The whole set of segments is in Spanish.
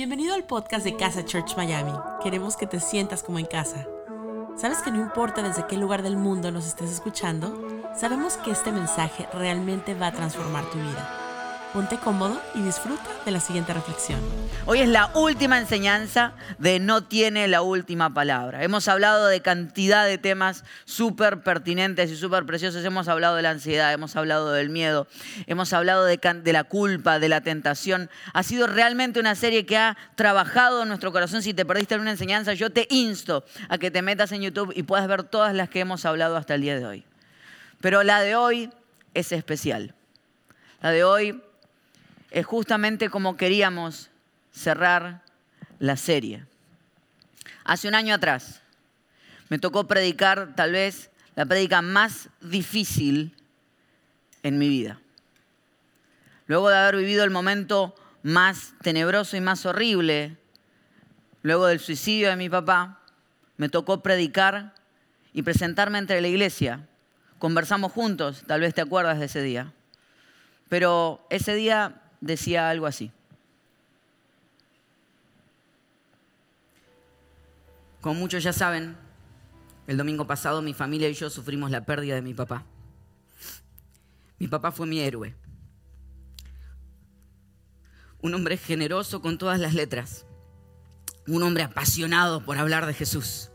Bienvenido al podcast de Casa Church Miami. Queremos que te sientas como en casa. ¿Sabes que no importa desde qué lugar del mundo nos estés escuchando? Sabemos que este mensaje realmente va a transformar tu vida. Ponte cómodo y disfruta de la siguiente reflexión. Hoy es la última enseñanza de No tiene la última palabra. Hemos hablado de cantidad de temas súper pertinentes y súper preciosos. Hemos hablado de la ansiedad, hemos hablado del miedo, hemos hablado de, la culpa, de la tentación. Ha sido realmente una serie que ha trabajado en nuestro corazón. Si te perdiste en una enseñanza, yo te insto a que te metas en YouTube y puedas ver todas las que hemos hablado hasta el día de hoy. Pero la de hoy es especial. La de hoy es justamente como queríamos cerrar la serie. Hace un año atrás me tocó predicar tal vez la prédica más difícil en mi vida. Luego de haber vivido el momento más tenebroso y más horrible, luego del suicidio de mi papá, me tocó predicar y presentarme entre la iglesia. Conversamos juntos, tal vez te acuerdas de ese día. Pero ese día decía algo así. Como muchos ya saben, el domingo pasado mi familia y yo sufrimos la pérdida de mi papá. Mi papá fue mi héroe. Un hombre generoso con todas las letras. Un hombre apasionado por hablar de Jesús.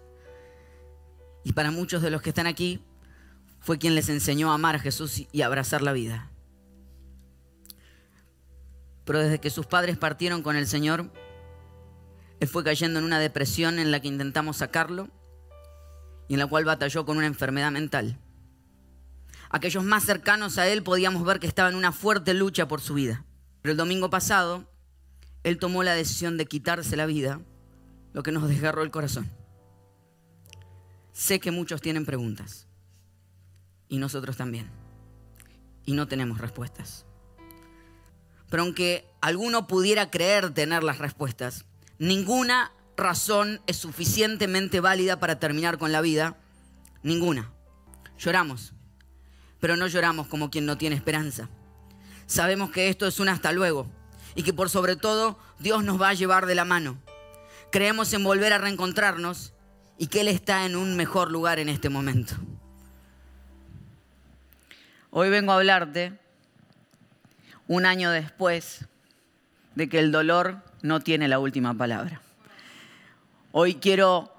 Y para muchos de los que están aquí, fue quien les enseñó a amar a Jesús y abrazar la vida. Pero desde que sus padres partieron con el Señor, él fue cayendo en una depresión en la que intentamos sacarlo y en la cual batalló con una enfermedad mental. Aquellos más cercanos a él podíamos ver que estaba en una fuerte lucha por su vida. Pero el domingo pasado, él tomó la decisión de quitarse la vida, lo que nos desgarró el corazón. Sé que muchos tienen preguntas y nosotros también. Y no tenemos respuestas. Pero aunque alguno pudiera creer tener las respuestas, ninguna razón es suficientemente válida para terminar con la vida. Ninguna. Lloramos, pero no lloramos como quien no tiene esperanza. Sabemos que esto es un hasta luego y que por sobre todo Dios nos va a llevar de la mano. Creemos en volver a reencontrarnos y que Él está en un mejor lugar en este momento. Hoy vengo a hablarte un año después de que el dolor no tiene la última palabra. Hoy quiero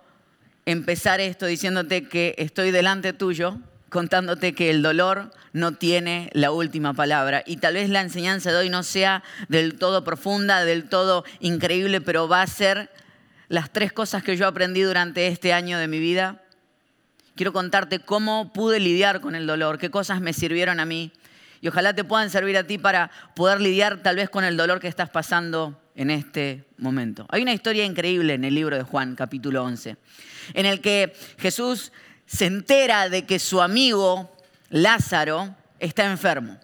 empezar esto diciéndote que estoy delante tuyo, contándote que el dolor no tiene la última palabra. Y tal vez la enseñanza de hoy no sea del todo profunda, del todo increíble, pero va a ser las tres cosas que yo aprendí durante este año de mi vida. Quiero contarte cómo pude lidiar con el dolor, qué cosas me sirvieron a mí, y ojalá te puedan servir a ti para poder lidiar tal vez con el dolor que estás pasando en este momento. Hay una historia increíble en el libro de Juan, capítulo 11, en el que Jesús se entera de que su amigo Lázaro está enfermo.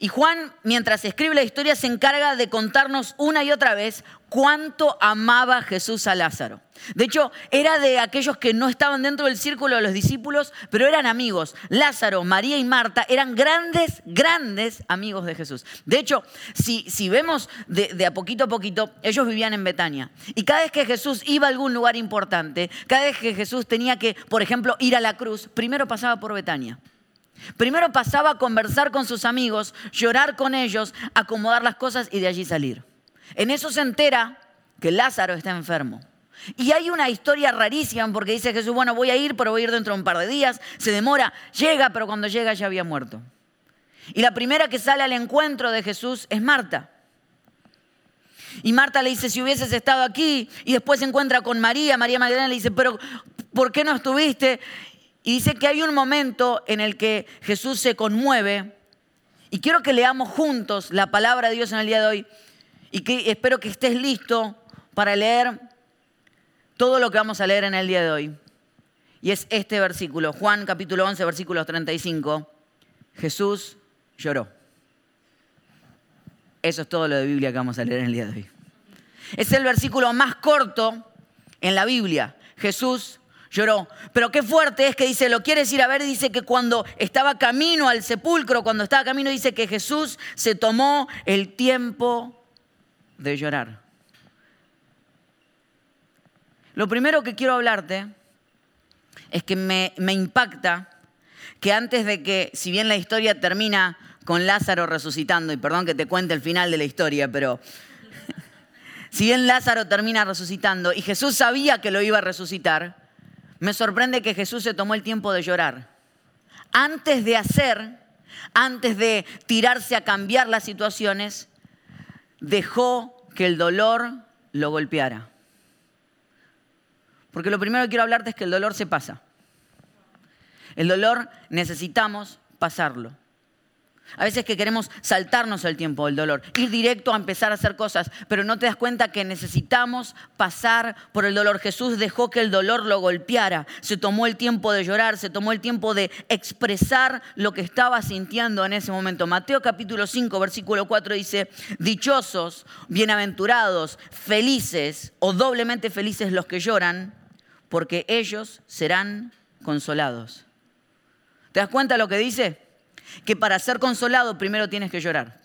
Y Juan, mientras escribe la historia, se encarga de contarnos una y otra vez cuánto amaba Jesús a Lázaro. De hecho, era de aquellos que no estaban dentro del círculo de los discípulos, pero eran amigos. Lázaro, María y Marta eran grandes, grandes amigos de Jesús. De hecho, si, si vemos de, de, a poquito a poquito, ellos vivían en Betania. Y cada vez que Jesús iba a algún lugar importante, cada vez que Jesús tenía que, por ejemplo, ir a la cruz, primero pasaba por Betania. Primero pasaba a conversar con sus amigos, llorar con ellos, acomodar las cosas y de allí salir. En eso se entera que Lázaro está enfermo. Y hay una historia rarísima porque dice Jesús, bueno, voy a ir, pero voy a ir dentro de un par de días. Se demora, llega, pero cuando llega ya había muerto. Y la primera que sale al encuentro de Jesús es Marta. Y Marta le dice, si hubieses estado aquí, y después se encuentra con María, María Magdalena le dice, pero ¿por qué no estuviste? Y dice que hay un momento en el que Jesús se conmueve y quiero que leamos juntos la palabra de Dios en el día de hoy y que espero que estés listo para leer todo lo que vamos a leer en el día de hoy. Y es este versículo, Juan capítulo 11, versículo 35. Jesús lloró. Eso es todo lo de Biblia que vamos a leer en el día de hoy. Es el versículo más corto en la Biblia. Jesús lloró. Pero qué fuerte es que dice, lo quieres ir a ver, dice que cuando estaba camino al sepulcro, cuando estaba camino, dice que Jesús se tomó el tiempo de llorar. Lo primero que quiero hablarte es que me, impacta que antes de que, si bien la historia termina con Lázaro resucitando, y perdón que te cuente el final de la historia, pero si bien Lázaro termina resucitando y Jesús sabía que lo iba a resucitar, me sorprende que Jesús se tomó el tiempo de llorar. Antes de hacer, antes de tirarse a cambiar las situaciones, dejó que el dolor lo golpeara. Porque lo primero que quiero hablarte es que el dolor se pasa. El dolor necesitamos pasarlo. A veces que queremos saltarnos el tiempo del dolor, ir directo a empezar a hacer cosas, pero no te das cuenta que necesitamos pasar por el dolor. Jesús dejó que el dolor lo golpeara, se tomó el tiempo de llorar, se tomó el tiempo de expresar lo que estaba sintiendo en ese momento. Mateo capítulo 5, versículo 4 dice, dichosos, bienaventurados, felices o doblemente felices los que lloran, porque ellos serán consolados. ¿Te das cuenta lo que dice? Que para ser consolado primero tienes que llorar.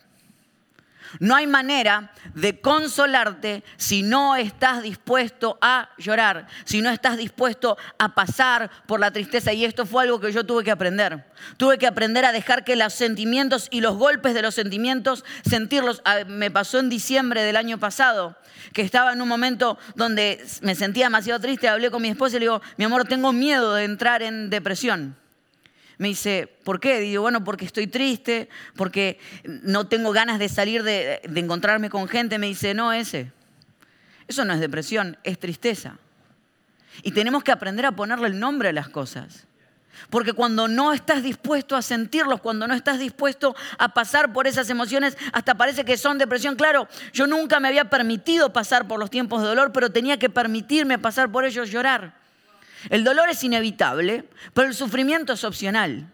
No hay manera de consolarte si no estás dispuesto a llorar, si no estás dispuesto a pasar por la tristeza. Y esto fue algo que yo tuve que aprender. Tuve que aprender a dejar que los sentimientos y los golpes de los sentimientos, sentirlos. Ah, me pasó en diciembre del año pasado, que estaba en un momento donde me sentía demasiado triste. Hablé con mi esposa y le digo, mi amor, tengo miedo de entrar en depresión. Me dice, ¿por qué? Digo, bueno, porque estoy triste, porque no tengo ganas de salir de, encontrarme con gente. Me dice, no, ese. Eso no es depresión, es tristeza. Y tenemos que aprender a ponerle el nombre a las cosas. Porque cuando no estás dispuesto a sentirlos, cuando no estás dispuesto a pasar por esas emociones, hasta parece que son depresión. Claro, yo nunca me había permitido pasar por los tiempos de dolor, pero tenía que permitirme pasar por ellos llorar. El dolor es inevitable, pero el sufrimiento es opcional.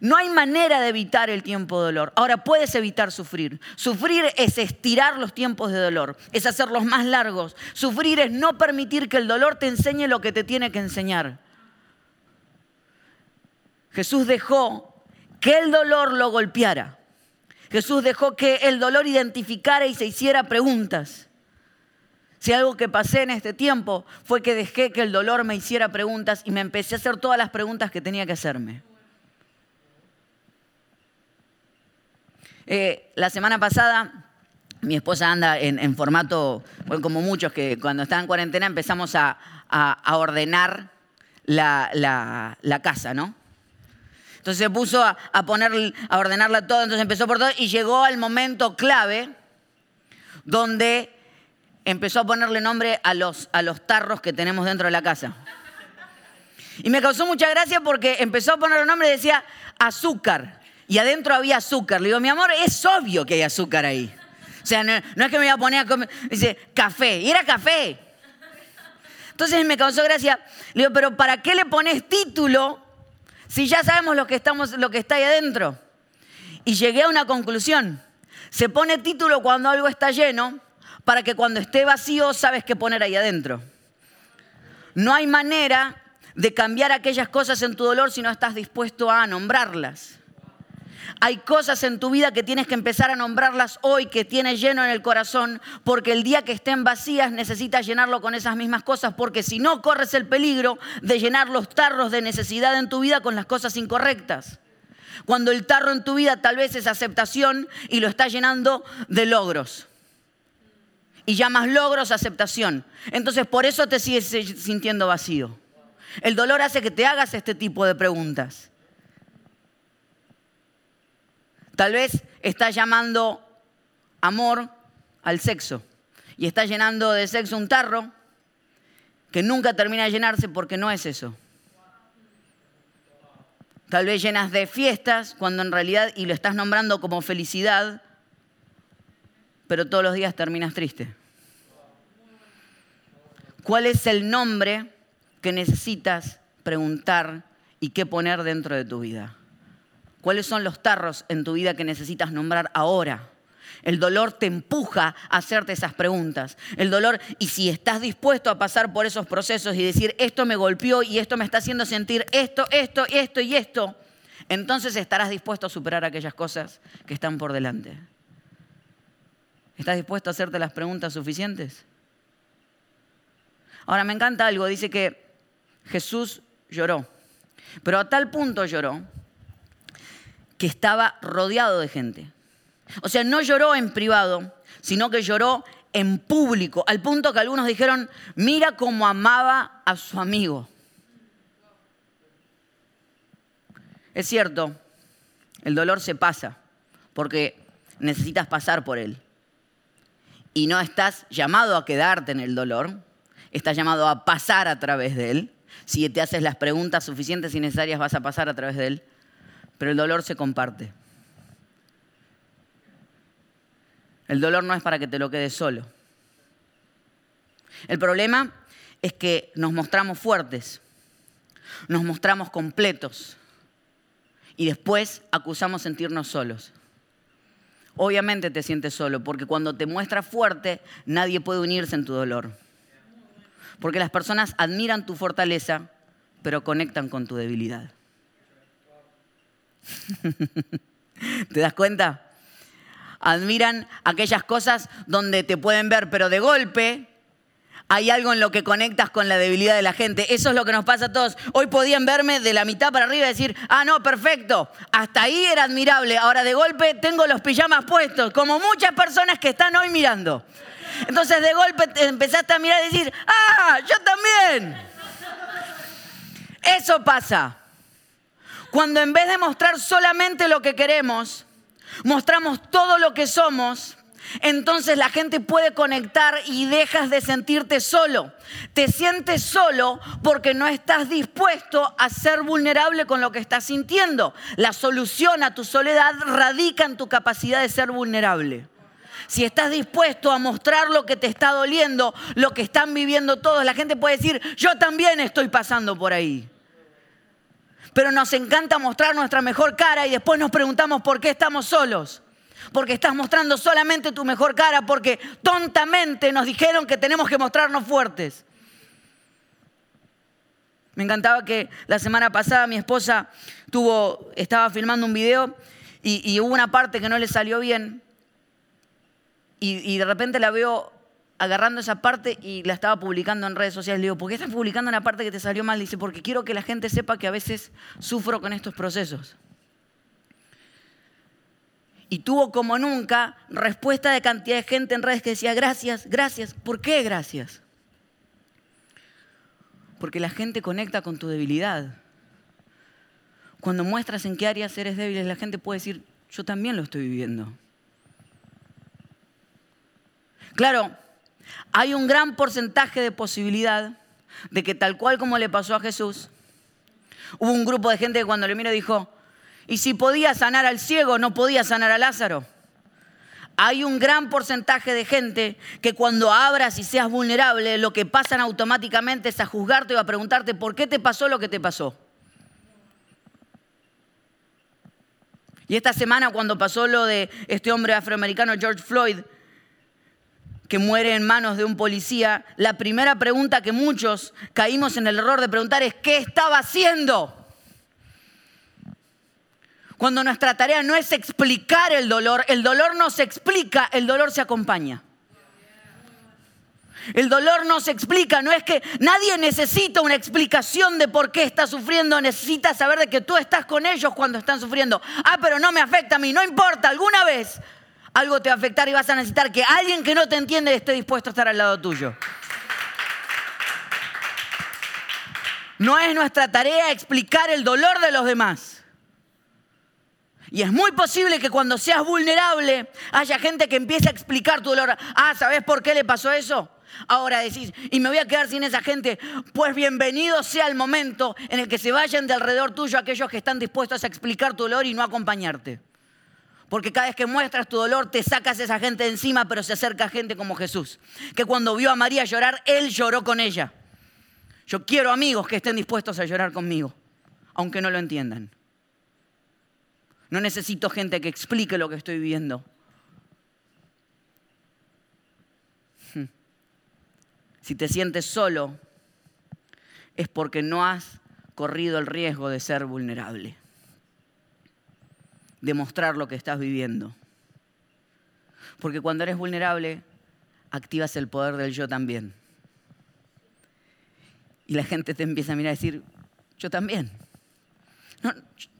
No hay manera de evitar el tiempo de dolor. Ahora puedes evitar sufrir. Sufrir es estirar los tiempos de dolor, es hacerlos más largos. Sufrir es no permitir que el dolor te enseñe lo que te tiene que enseñar. Jesús dejó que el dolor lo golpeara. Jesús dejó que el dolor identificara y se hiciera preguntas. Si algo que pasé en este tiempo fue que dejé que el dolor me hiciera preguntas y me empecé a hacer todas las preguntas que tenía que hacerme. Eh, la semana pasada mi esposa anda en, formato, como muchos que cuando están en cuarentena empezamos a, ordenar la, casa, ¿no? Entonces se puso a, poner, a ordenarla todo, entonces empezó por todo y llegó al momento clave donde empezó a ponerle nombre a los, a los tarros que tenemos dentro de la casa. Y me causó mucha gracia porque empezó a ponerle nombre y decía azúcar. Y adentro había azúcar. Le digo, mi amor, es obvio que hay azúcar ahí. O sea, no, es que me iba a poner a comer. Dice, café. Y era café. Entonces me causó gracia. Le digo, pero ¿para qué le pones título si ya sabemos lo que, estamos, lo que está ahí adentro? Y llegué a una conclusión. Se pone título cuando algo está lleno para que cuando esté vacío sabes qué poner ahí adentro. No hay manera de cambiar aquellas cosas en tu dolor si no estás dispuesto a nombrarlas. Hay cosas en tu vida que tienes que empezar a nombrarlas hoy, que tienes lleno en el corazón, porque el día que estén vacías necesitas llenarlo con esas mismas cosas, porque si no corres el peligro de llenar los tarros de necesidad en tu vida con las cosas incorrectas. Cuando el tarro en tu vida tal vez es aceptación y lo estás llenando de logros y llamas logros aceptación. Entonces por eso te sigues sintiendo vacío. El dolor hace que te hagas este tipo de preguntas. Tal vez estás llamando amor al sexo y estás llenando de sexo un tarro que nunca termina de llenarse porque no es eso. Tal vez llenas de fiestas cuando en realidad, y lo estás nombrando como felicidad, pero todos los días terminas triste. ¿Cuál es el nombre que necesitas preguntar y qué poner dentro de tu vida? ¿Cuáles son los tarros en tu vida que necesitas nombrar ahora? El dolor te empuja a hacerte esas preguntas. El dolor, y si estás dispuesto a pasar por esos procesos y decir, esto me golpeó y esto me está haciendo sentir esto, esto, esto y esto, entonces estarás dispuesto a superar aquellas cosas que están por delante. ¿Estás dispuesto a hacerte las preguntas suficientes? Ahora me encanta algo, dice que Jesús lloró, pero a tal punto lloró que estaba rodeado de gente. O sea, no lloró en privado, sino que lloró en público, al punto que algunos dijeron, mira cómo amaba a su amigo. Es cierto, el dolor se pasa, porque necesitas pasar por él. Y no estás llamado a quedarte en el dolor, estás llamado a pasar a través de él. Si te haces las preguntas suficientes y necesarias, vas a pasar a través de él. Pero el dolor se comparte. El dolor no es para que te lo quedes solo. El problema es que nos mostramos fuertes, nos mostramos completos y después acusamos sentirnos solos. Obviamente te sientes solo, porque cuando te muestras fuerte, nadie puede unirse en tu dolor. Porque las personas admiran tu fortaleza, pero conectan con tu debilidad. ¿Te das cuenta? Admiran aquellas cosas donde te pueden ver, pero de golpe hay algo en lo que conectas con la debilidad de la gente. Eso es lo que nos pasa a todos. Hoy podían verme de la mitad para arriba y decir, ah, no, perfecto. Hasta ahí era admirable. Ahora de golpe tengo los pijamas puestos, como muchas personas que están hoy mirando. Entonces de golpe empezaste a mirar y decir, ah, yo también. Eso pasa. Cuando en vez de mostrar solamente lo que queremos, mostramos todo lo que somos, entonces la gente puede conectar y dejas de sentirte solo. Te sientes solo porque no estás dispuesto a ser vulnerable con lo que estás sintiendo. La solución a tu soledad radica en tu capacidad de ser vulnerable. Si estás dispuesto a mostrar lo que te está doliendo, lo que están viviendo todos, la gente puede decir, yo también estoy pasando por ahí. Pero nos encanta mostrar nuestra mejor cara y después nos preguntamos por qué estamos solos porque estás mostrando solamente tu mejor cara, porque tontamente nos dijeron que tenemos que mostrarnos fuertes. Me encantaba que la semana pasada mi esposa tuvo, estaba filmando un video y, hubo una parte que no le salió bien y, y, de repente la veo agarrando esa parte y la estaba publicando en redes sociales. Le digo, ¿por qué estás publicando una parte que te salió mal? Dice, porque quiero que la gente sepa que a veces sufro con estos procesos y tuvo como nunca respuesta de cantidad de gente en redes que decía, gracias, gracias. ¿Por qué gracias? Porque la gente conecta con tu debilidad. Cuando muestras en qué áreas eres débil, la gente puede decir, yo también lo estoy viviendo. Claro, hay un gran porcentaje de posibilidad de que tal cual como le pasó a Jesús, hubo un grupo de gente que cuando le miró dijo, y si podía sanar al ciego, no podía sanar a Lázaro. Hay un gran porcentaje de gente que cuando abras y seas vulnerable, lo que pasan automáticamente es a juzgarte o a preguntarte por qué te pasó lo que te pasó. Y esta semana cuando pasó lo de este hombre afroamericano George Floyd, que muere en manos de un policía, la primera pregunta que muchos caímos en el error de preguntar es, ¿qué estaba haciendo? Cuando nuestra tarea no es explicar el dolor, el dolor no se explica, el dolor se acompaña. El dolor no se explica, no es que nadie necesita una explicación de por qué está sufriendo, necesita saber de que tú estás con ellos cuando están sufriendo. Ah, pero no me afecta a mí, no importa, alguna vez algo te va a afectar y vas a necesitar que alguien que no te entiende esté dispuesto a estar al lado tuyo. No es nuestra tarea explicar el dolor de los demás. Y es muy posible que cuando seas vulnerable haya gente que empiece a explicar tu dolor. Ah, ¿sabes por qué le pasó eso? Ahora decís, y me voy a quedar sin esa gente. Pues bienvenido sea el momento en el que se vayan de alrededor tuyo aquellos que están dispuestos a explicar tu dolor y no acompañarte. Porque cada vez que muestras tu dolor te sacas esa gente de encima, pero se acerca gente como Jesús. Que cuando vio a María llorar, él lloró con ella. Yo quiero amigos que estén dispuestos a llorar conmigo, aunque no lo entiendan. No necesito gente que explique lo que estoy viviendo. Hmm. Si te sientes solo, es porque no has corrido el riesgo de ser vulnerable, de mostrar lo que estás viviendo. Porque cuando eres vulnerable, activas el poder del yo también. Y la gente te empieza a mirar y decir, yo también. No,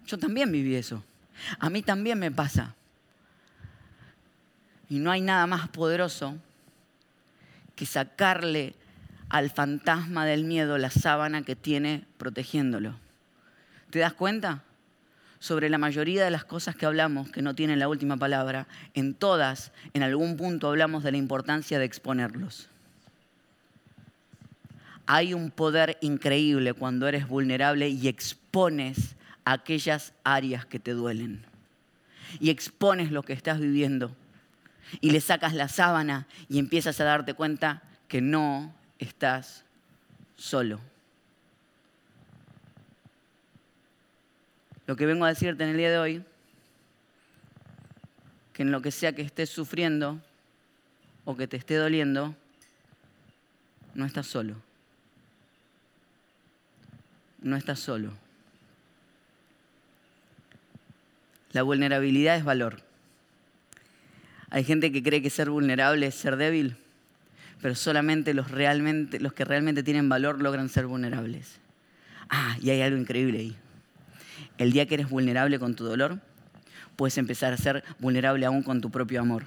yo también viví eso. A mí también me pasa. Y no hay nada más poderoso que sacarle al fantasma del miedo la sábana que tiene protegiéndolo. ¿Te das cuenta? Sobre la mayoría de las cosas que hablamos que no tienen la última palabra, en todas, en algún punto hablamos de la importancia de exponerlos. Hay un poder increíble cuando eres vulnerable y expones aquellas áreas que te duelen. Y expones lo que estás viviendo. Y le sacas la sábana y empiezas a darte cuenta que no estás solo. Lo que vengo a decirte en el día de hoy, que en lo que sea que estés sufriendo o que te esté doliendo, no estás solo. No estás solo. La vulnerabilidad es valor. Hay gente que cree que ser vulnerable es ser débil, pero solamente los, realmente, los que realmente tienen valor logran ser vulnerables. Ah, y hay algo increíble ahí. El día que eres vulnerable con tu dolor, puedes empezar a ser vulnerable aún con tu propio amor.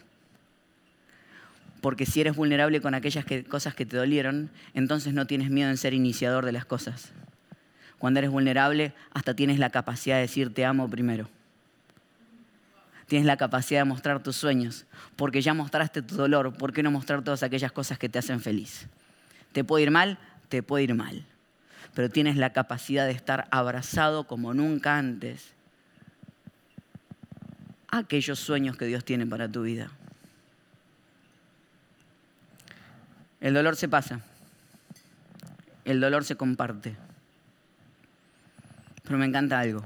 Porque si eres vulnerable con aquellas cosas que te dolieron, entonces no tienes miedo en ser iniciador de las cosas. Cuando eres vulnerable, hasta tienes la capacidad de decir te amo primero tienes la capacidad de mostrar tus sueños, porque ya mostraste tu dolor, ¿por qué no mostrar todas aquellas cosas que te hacen feliz? ¿Te puede ir mal? Te puede ir mal, pero tienes la capacidad de estar abrazado como nunca antes aquellos sueños que Dios tiene para tu vida. El dolor se pasa, el dolor se comparte, pero me encanta algo.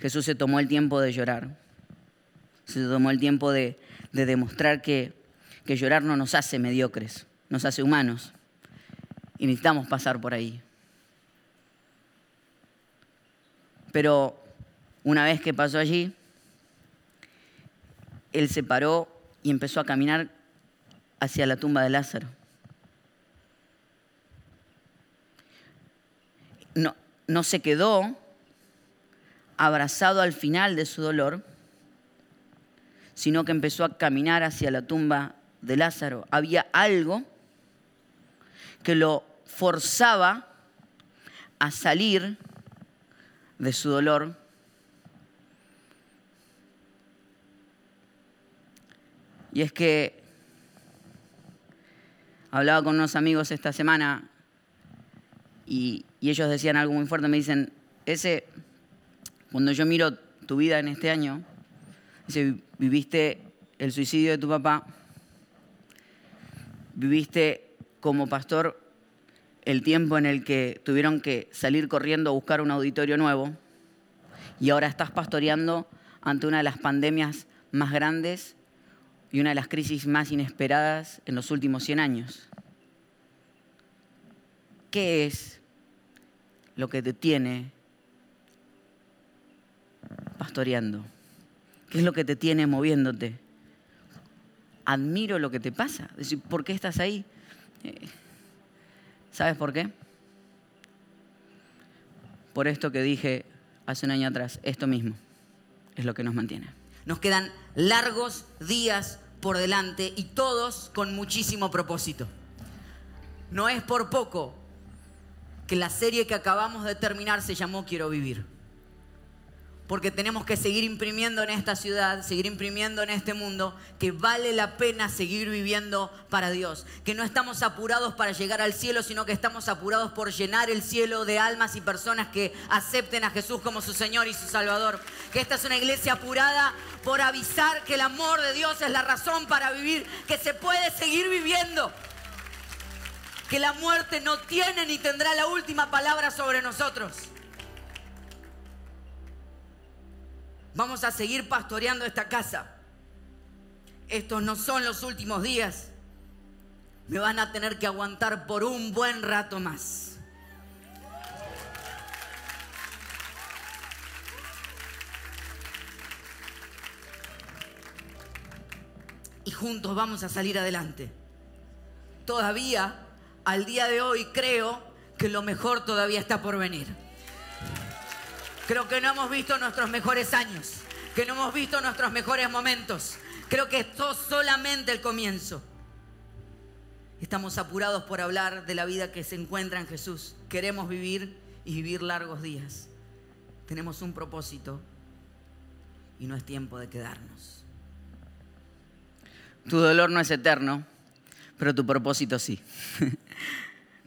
Jesús se tomó el tiempo de llorar. Se tomó el tiempo de, demostrar que, llorar no nos hace mediocres, nos hace humanos. Y necesitamos pasar por ahí. Pero una vez que pasó allí, él se paró y empezó a caminar hacia la tumba de Lázaro. No, no se quedó abrazado al final de su dolor, sino que empezó a caminar hacia la tumba de Lázaro. Había algo que lo forzaba a salir de su dolor. Y es que hablaba con unos amigos esta semana y, ellos decían algo muy fuerte, me dicen, ese cuando yo miro tu vida en este año, viviste el suicidio de tu papá, viviste como pastor el tiempo en el que tuvieron que salir corriendo a buscar un auditorio nuevo y ahora estás pastoreando ante una de las pandemias más grandes y una de las crisis más inesperadas en los últimos 100 años. ¿Qué es lo que te tiene ¿Qué es lo que te tiene moviéndote? Admiro lo que te pasa. ¿por qué estás ahí? Eh, ¿Sabes por qué? Por esto que dije hace un año atrás, esto mismo es lo que nos mantiene. Nos quedan largos días por delante y todos con muchísimo propósito. No es por poco que la serie que acabamos de terminar se llamó Quiero vivir porque tenemos que seguir imprimiendo en esta ciudad, seguir imprimiendo en este mundo, que vale la pena seguir viviendo para Dios, que no estamos apurados para llegar al cielo, sino que estamos apurados por llenar el cielo de almas y personas que acepten a Jesús como su Señor y su Salvador, que esta es una iglesia apurada por avisar que el amor de Dios es la razón para vivir, que se puede seguir viviendo, que la muerte no tiene ni tendrá la última palabra sobre nosotros. Vamos a seguir pastoreando esta casa. Estos no son los últimos días. Me van a tener que aguantar por un buen rato más. Y juntos vamos a salir adelante. Todavía al día de hoy creo que lo mejor todavía está por venir. Creo que no hemos visto nuestros mejores años, que no hemos visto nuestros mejores momentos. Creo que esto es solamente el comienzo. Estamos apurados por hablar de la vida que se encuentra en Jesús. Queremos vivir y vivir largos días. Tenemos un propósito y no es tiempo de quedarnos. Tu dolor no es eterno, pero tu propósito sí.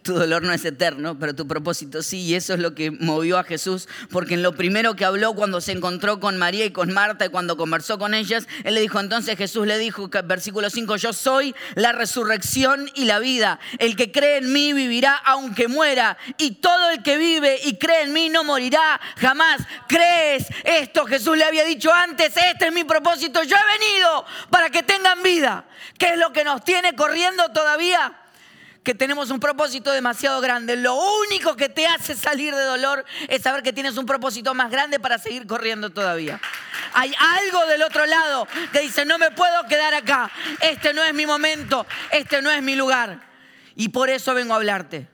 Tu dolor no es eterno, pero tu propósito sí. Y eso es lo que movió a Jesús, porque en lo primero que habló cuando se encontró con María y con Marta y cuando conversó con ellas, él le dijo, entonces Jesús le dijo, versículo 5, yo soy la resurrección y la vida. El que cree en mí vivirá aunque muera. Y todo el que vive y cree en mí no morirá jamás. ¿Crees esto? Jesús le había dicho antes, este es mi propósito. Yo he venido para que tengan vida. ¿Qué es lo que nos tiene corriendo todavía? Que tenemos un propósito demasiado grande. Lo único que te hace salir de dolor es saber que tienes un propósito más grande para seguir corriendo todavía. Hay algo del otro lado que dice, no me puedo quedar acá. Este no es mi momento, este no es mi lugar. Y por eso vengo a hablarte.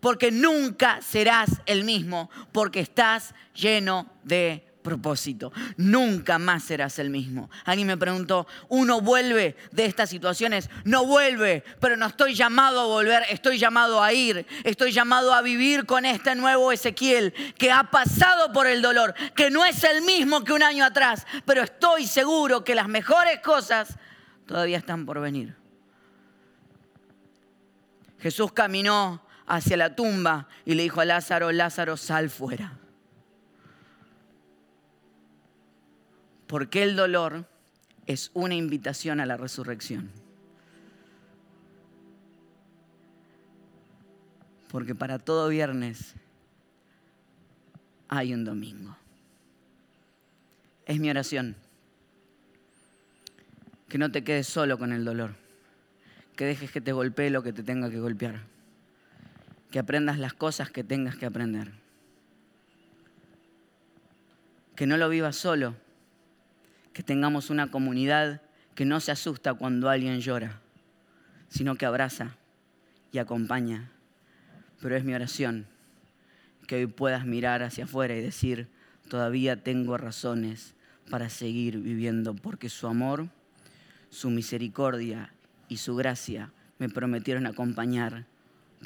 Porque nunca serás el mismo, porque estás lleno de propósito. Nunca más serás el mismo. Alguien me preguntó, ¿uno vuelve de estas situaciones? No vuelve, pero no estoy llamado a volver, estoy llamado a ir, estoy llamado a vivir con este nuevo Ezequiel que ha pasado por el dolor, que no es el mismo que un año atrás, pero estoy seguro que las mejores cosas todavía están por venir. Jesús caminó hacia la tumba y le dijo a Lázaro, Lázaro, sal fuera. Porque el dolor es una invitación a la resurrección. Porque para todo viernes hay un domingo. Es mi oración. Que no te quedes solo con el dolor. Que dejes que te golpee lo que te tenga que golpear. Que aprendas las cosas que tengas que aprender. Que no lo vivas solo que tengamos una comunidad que no se asusta cuando alguien llora, sino que abraza y acompaña. Pero es mi oración que hoy puedas mirar hacia afuera y decir, todavía tengo razones para seguir viviendo, porque su amor, su misericordia y su gracia me prometieron acompañar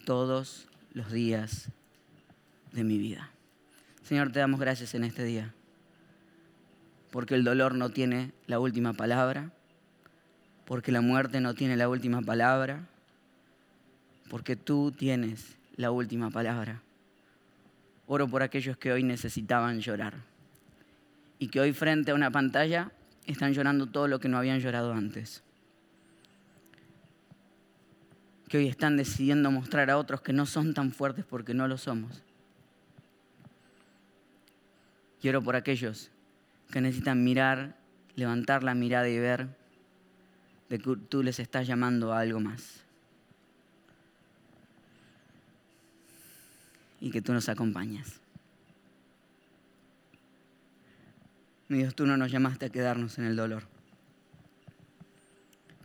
todos los días de mi vida. Señor, te damos gracias en este día porque el dolor no tiene la última palabra, porque la muerte no tiene la última palabra, porque tú tienes la última palabra. Oro por aquellos que hoy necesitaban llorar y que hoy frente a una pantalla están llorando todo lo que no habían llorado antes. Que hoy están decidiendo mostrar a otros que no son tan fuertes porque no lo somos. Quiero por aquellos que necesitan mirar, levantar la mirada y ver de que tú les estás llamando a algo más. Y que tú nos acompañas. Mi Dios, tú no nos llamaste a quedarnos en el dolor.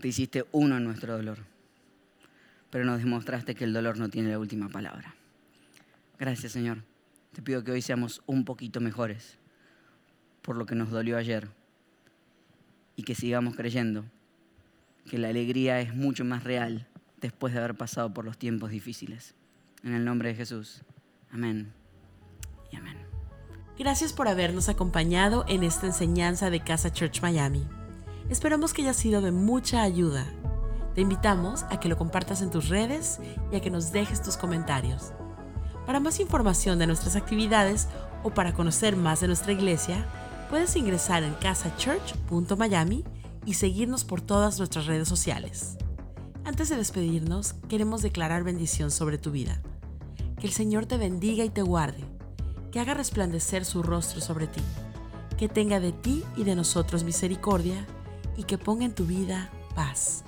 Te hiciste uno en nuestro dolor. Pero nos demostraste que el dolor no tiene la última palabra. Gracias, Señor. Te pido que hoy seamos un poquito mejores por lo que nos dolió ayer y que sigamos creyendo que la alegría es mucho más real después de haber pasado por los tiempos difíciles. En el nombre de Jesús. Amén y amén. Gracias por habernos acompañado en esta enseñanza de Casa Church Miami. Esperamos que haya sido de mucha ayuda. Te invitamos a que lo compartas en tus redes y a que nos dejes tus comentarios. Para más información de nuestras actividades o para conocer más de nuestra iglesia, puedes ingresar en casachurch.miami y seguirnos por todas nuestras redes sociales. Antes de despedirnos, queremos declarar bendición sobre tu vida. Que el Señor te bendiga y te guarde, que haga resplandecer su rostro sobre ti, que tenga de ti y de nosotros misericordia y que ponga en tu vida paz.